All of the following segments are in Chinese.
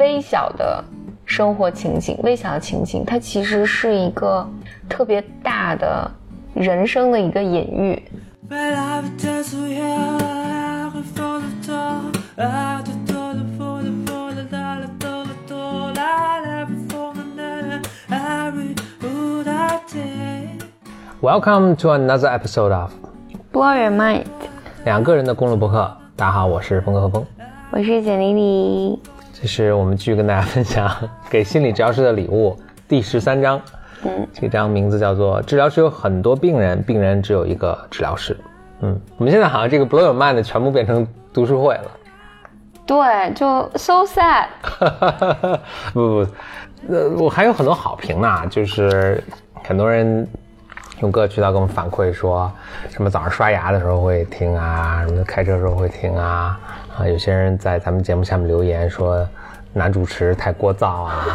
微小的生活情景、微小的情景，它其实是一个特别大的人生的一个隐喻。Welcome to another episode of Blow Your Mind，两个人的公路博客。大家好，我是峰哥和峰，我是简丽丽。这是我们继续跟大家分享给心理治疗师的礼物第十三章。嗯，这章名字叫做“治疗师有很多病人，病人只有一个治疗师”。嗯，我们现在好像这个 Blow Your Mind 全部变成读书会了。对，就 so sad。不不，呃，我还有很多好评呢，就是很多人。用各个渠道给我们反馈说，什么早上刷牙的时候会听啊，什么开车时候会听啊，啊，有些人在咱们节目下面留言说男主持太聒噪啊，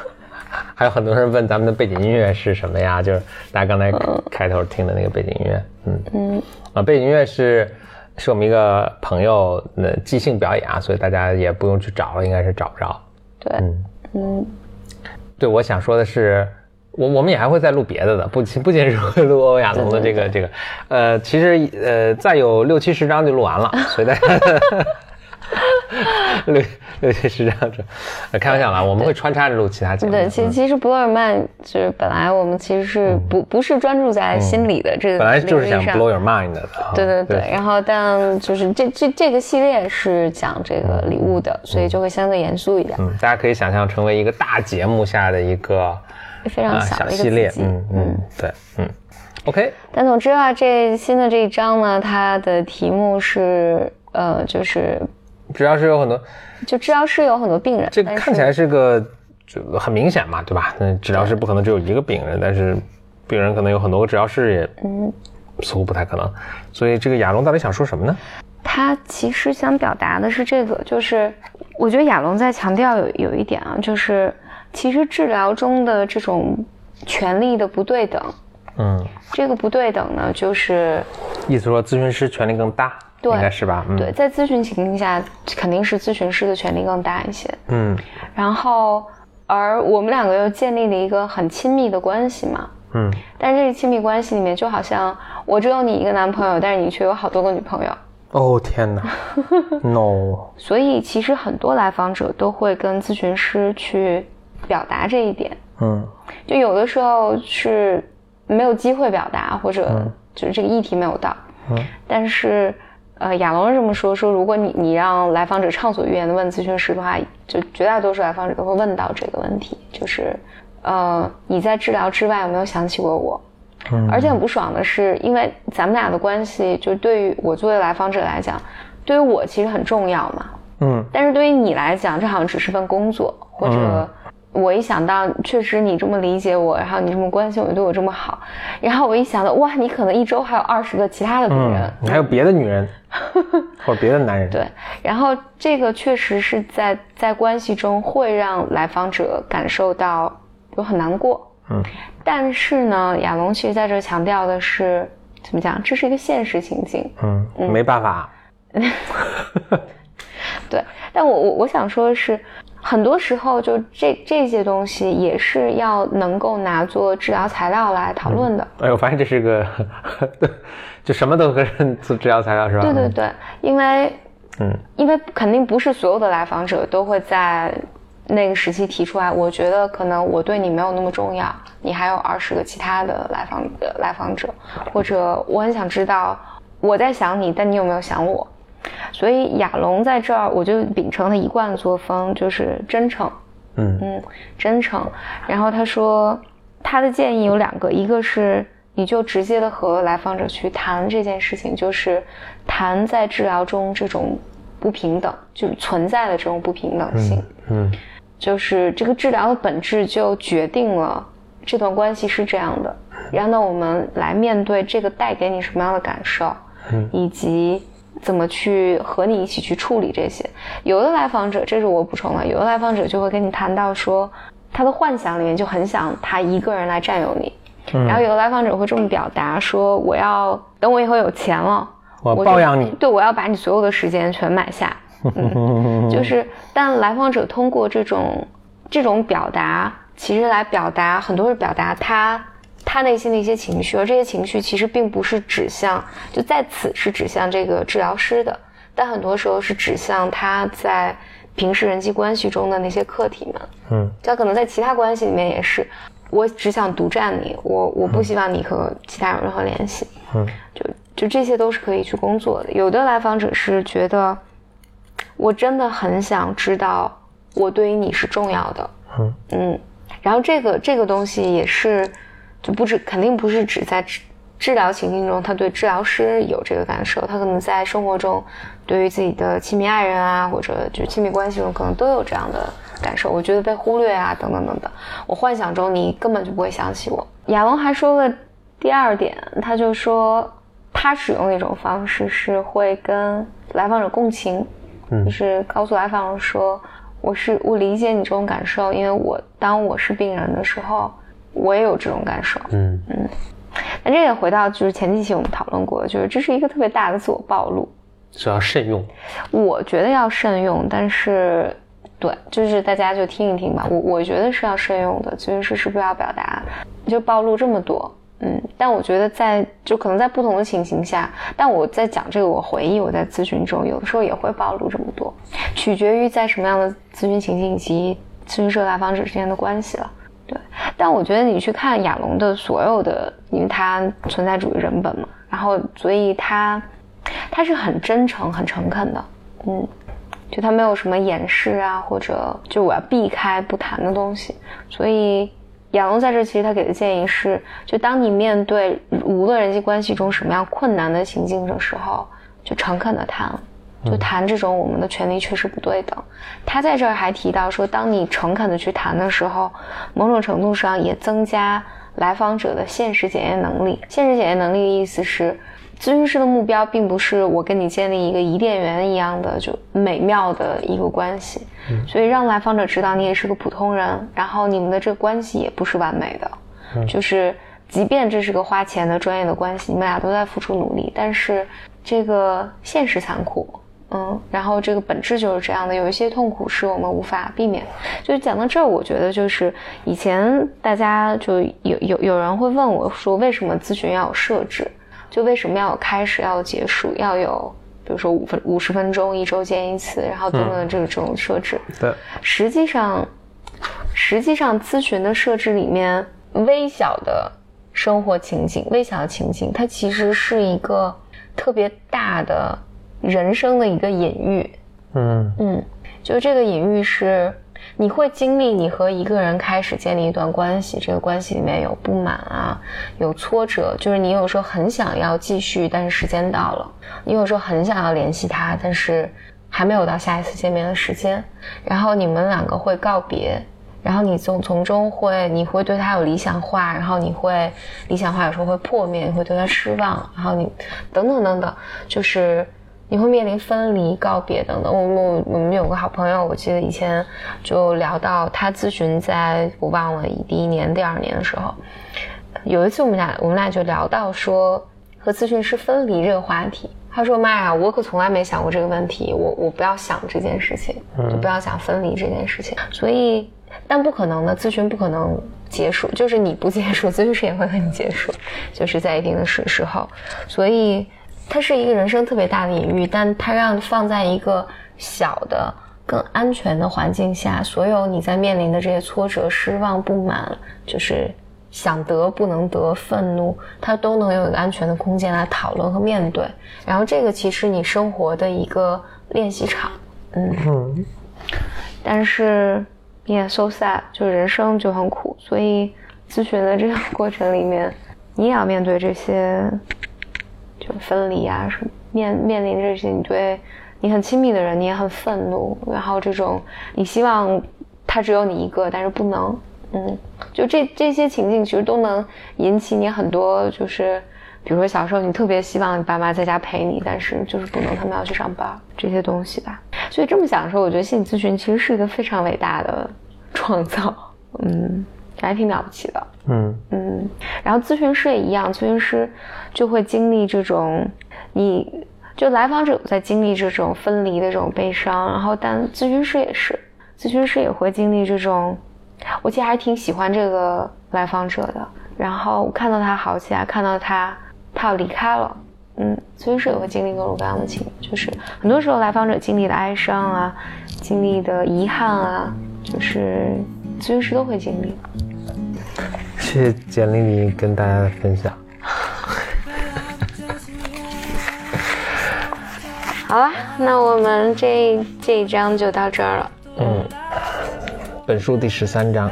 还有很多人问咱们的背景音乐是什么呀？就是大家刚才开头听的那个背景音乐，嗯嗯，啊，背景音乐是是我们一个朋友的即兴表演啊，所以大家也不用去找了，应该是找不着。对，嗯嗯，对，我想说的是。我我们也还会再录别的的，不不仅是会录欧亚龙的这个这个，呃，其实呃再有六七十章就录完了，所以大家 六六七十章这，开玩笑啦，我们会穿插着录其他节目。对，其其实博尔曼就是本来我们其实是不不是专注在心理的这个，本来就是想 blow your mind 的。对对对，然后但就是这这这个系列是讲这个礼物的，所以就会相对严肃一点。嗯，大家可以想象成为一个大节目下的一个。非常小的一个系列，嗯嗯，对，嗯，OK。但总之啊，这新的这一章呢，它的题目是，呃，就是治疗室有很多，就治疗室有很多病人。这看起来是个，就很明显嘛，对吧？那治疗室不可能只有一个病人，但是病人可能有很多个治疗室，也嗯，似乎不太可能。所以这个亚龙到底想说什么呢？他其实想表达的是这个，就是我觉得亚龙在强调有有一点啊，就是。其实治疗中的这种权利的不对等，嗯，这个不对等呢，就是意思说咨询师权力更大，对，应该是吧？对，在咨询情境下，肯定是咨询师的权力更大一些，嗯。然后，而我们两个又建立了一个很亲密的关系嘛，嗯。但是这个亲密关系里面，就好像我只有你一个男朋友，但是你却有好多个女朋友。哦天哪，no。所以其实很多来访者都会跟咨询师去。表达这一点，嗯，就有的时候是没有机会表达，或者就是这个议题没有到，嗯，但是，呃，亚龙是这么说，说如果你你让来访者畅所欲言的问咨询师的话，就绝大多数来访者都会问到这个问题，就是，呃，你在治疗之外有没有想起过我？嗯，而且很不爽的是，因为咱们俩的关系，就对于我作为来访者来讲，对于我其实很重要嘛，嗯，但是对于你来讲，这好像只是份工作，或者。我一想到，确实你这么理解我，然后你这么关心我，对我这么好，然后我一想到，哇，你可能一周还有二十个其他的女人，你还有别的女人，或者别的男人。对，然后这个确实是在在关系中会让来访者感受到有很难过。嗯，但是呢，亚龙其实在这强调的是怎么讲？这是一个现实情境。嗯，没办法。对，但我我我想说的是。很多时候，就这这些东西也是要能够拿做治疗材料来讨论的。哎，我发现这是个，就什么都可以做治疗材料，是吧？对对对，因为，嗯，因为肯定不是所有的来访者都会在那个时期提出来。我觉得可能我对你没有那么重要，你还有二十个其他的来访来访者，或者我很想知道我在想你，但你有没有想我？所以亚龙在这儿，我就秉承他一贯的作风，就是真诚，嗯嗯，真诚。然后他说，他的建议有两个，一个是你就直接的和来访者去谈这件事情，就是谈在治疗中这种不平等，就存在的这种不平等性，嗯，就是这个治疗的本质就决定了这段关系是这样的。然后呢，我们来面对这个带给你什么样的感受，嗯，以及。怎么去和你一起去处理这些？有的来访者，这是我补充的，有的来访者就会跟你谈到说，他的幻想里面就很想他一个人来占有你。然后有的来访者会这么表达说，我要等我以后有钱了，我包养你，对我要把你所有的时间全买下。嗯，就是，但来访者通过这种这种表达，其实来表达很多是表达他他内心的一些情绪，而这些情绪其实并不是指向，就在此是指向这个治疗师的，但很多时候是指向他在平时人际关系中的那些客体们。嗯，他可能在其他关系里面也是，我只想独占你，我我不希望你和其他有任何联系。嗯，就就这些都是可以去工作的。有的来访者是觉得。我真的很想知道，我对于你是重要的。嗯嗯，然后这个这个东西也是，就不止肯定不是只在治治疗情境中，他对治疗师有这个感受，他可能在生活中，对于自己的亲密爱人啊，或者就亲密关系中，可能都有这样的感受。我觉得被忽略啊，等等等等。我幻想中你根本就不会想起我。亚龙还说了第二点，他就说他使用的一种方式是会跟来访者共情。就是告诉来访者说，我是我理解你这种感受，因为我当我是病人的时候，我也有这种感受。嗯嗯，那这也回到就是前几期我们讨论过，就是这是一个特别大的自我暴露，是要慎用。我觉得要慎用，但是对，就是大家就听一听吧。我我觉得是要慎用的，就是是不是要表达就暴露这么多。嗯，但我觉得在就可能在不同的情形下，但我在讲这个，我回忆我在咨询中有的时候也会暴露这么多，取决于在什么样的咨询情境以及咨询社来访者之间的关系了。对，但我觉得你去看亚龙的所有的，因为他存在主义人本嘛，然后所以他他是很真诚、很诚恳的，嗯，就他没有什么掩饰啊，或者就我要避开不谈的东西，所以。亚龙在这其实他给的建议是：就当你面对无论人际关系中什么样困难的情境的时候，就诚恳的谈，就谈这种我们的权利确实不对等。他在这儿还提到说，当你诚恳的去谈的时候，某种程度上也增加来访者的现实检验能力。现实检验能力的意思是。咨询师的目标并不是我跟你建立一个伊甸园一样的就美妙的一个关系，所以让来访者知道你也是个普通人，然后你们的这个关系也不是完美的，就是即便这是个花钱的专业的关系，你们俩都在付出努力，但是这个现实残酷，嗯，然后这个本质就是这样的，有一些痛苦是我们无法避免。就讲到这儿，我觉得就是以前大家就有有有人会问我说，为什么咨询要有设置？就为什么要有开始，要有结束，要有，比如说五分五十分钟一周见一次，然后等等这种设置。对，实际上，实际上咨询的设置里面，微小的生活情景，微小的情景，它其实是一个特别大的人生的一个隐喻。嗯嗯，就这个隐喻是。你会经历你和一个人开始建立一段关系，这个关系里面有不满啊，有挫折，就是你有时候很想要继续，但是时间到了；你有时候很想要联系他，但是还没有到下一次见面的时间。然后你们两个会告别，然后你从从中会，你会对他有理想化，然后你会理想化有时候会破灭，你会对他失望，然后你等等等等，就是。你会面临分离、告别等等。我我我们有个好朋友，我记得以前就聊到他咨询，在我忘了第一年、第二年的时候，有一次我们俩我们俩就聊到说和咨询师分离这个话题。他说：“妈呀，我可从来没想过这个问题。我我不要想这件事情，就不要想分离这件事情。所以，但不可能的，咨询不可能结束，就是你不结束，咨询师也会和你结束，就是在一定的时时候。所以。”它是一个人生特别大的隐喻，但它让放在一个小的、更安全的环境下，所有你在面临的这些挫折、失望、不满，就是想得不能得、愤怒，它都能有一个安全的空间来讨论和面对。然后这个其实你生活的一个练习场，嗯。但是也 so sad，就人生就很苦，所以咨询的这个过程里面，你也要面对这些。分离啊，什么面面临这些，你对你很亲密的人，你也很愤怒，然后这种你希望他只有你一个，但是不能，嗯，就这这些情境其实都能引起你很多，就是比如说小时候你特别希望你爸妈在家陪你，但是就是不能，他们要去上班，这些东西吧。所以这么想的时候，我觉得心理咨询其实是一个非常伟大的创造，嗯。还挺了不起的，嗯然后咨询师也一样，咨询师就会经历这种，你就来访者在经历这种分离的这种悲伤，然后但咨询师也是，咨询师也会经历这种。我其实还挺喜欢这个来访者的，然后看到他好起来，看到他他要离开了，嗯，咨询师也会经历各种各样的情，就是很多时候来访者经历的哀伤啊，经历的遗憾啊，就是咨询师都会经历。谢谢简历里跟大家的分享。好了，那我们这这一章就到这儿了。嗯，本书第十三章。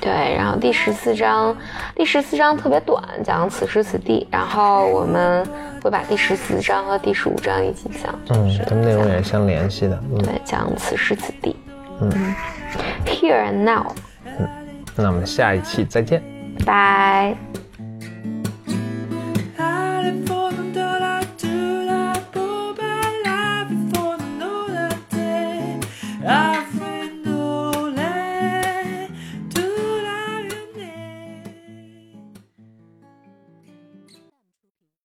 对，然后第十四章，第十四章特别短，讲此时此地。然后我们会把第十四章和第十五章一起讲。嗯，它们内容也是相联系的。对，讲此时此地。嗯，Here and now。嗯，那我们下一期再见。拜。